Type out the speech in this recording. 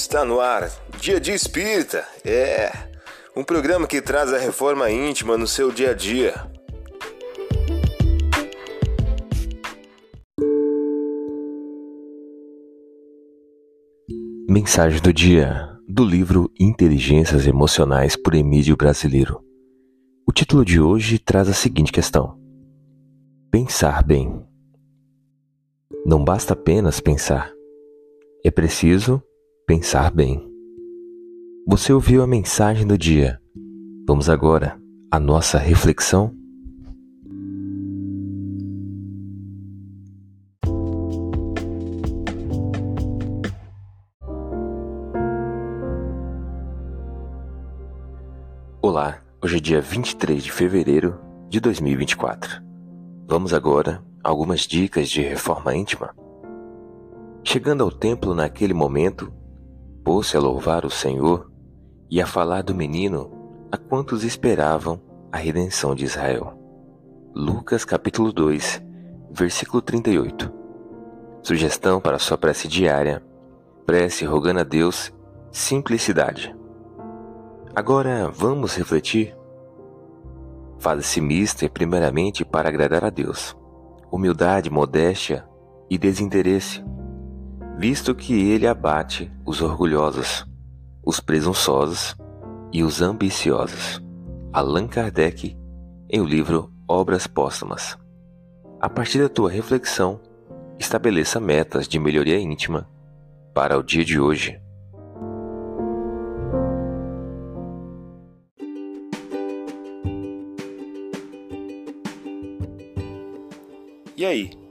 Está no ar, Dia de Espírita. É um programa que traz a reforma íntima no seu dia a dia. Mensagem do dia do livro Inteligências Emocionais por Emílio Brasileiro. O título de hoje traz a seguinte questão: Pensar bem. Não basta apenas pensar, é preciso pensar bem. Você ouviu a mensagem do dia. Vamos agora à nossa reflexão? Olá, hoje é dia 23 de fevereiro de 2024. Vamos agora a algumas dicas de reforma íntima. Chegando ao templo naquele momento, pôs-se a louvar o Senhor e a falar do menino a quantos esperavam a redenção de Israel. Lucas capítulo 2, versículo 38. Sugestão para sua prece diária: prece rogando a Deus simplicidade. Agora vamos refletir. Faz-se mista primeiramente para agradar a Deus. Humildade, modéstia e desinteresse visto que ele abate os orgulhosos, os presunçosos e os ambiciosos. Allan Kardec, em o livro Obras Póstumas. A partir da tua reflexão, estabeleça metas de melhoria íntima para o dia de hoje. E aí,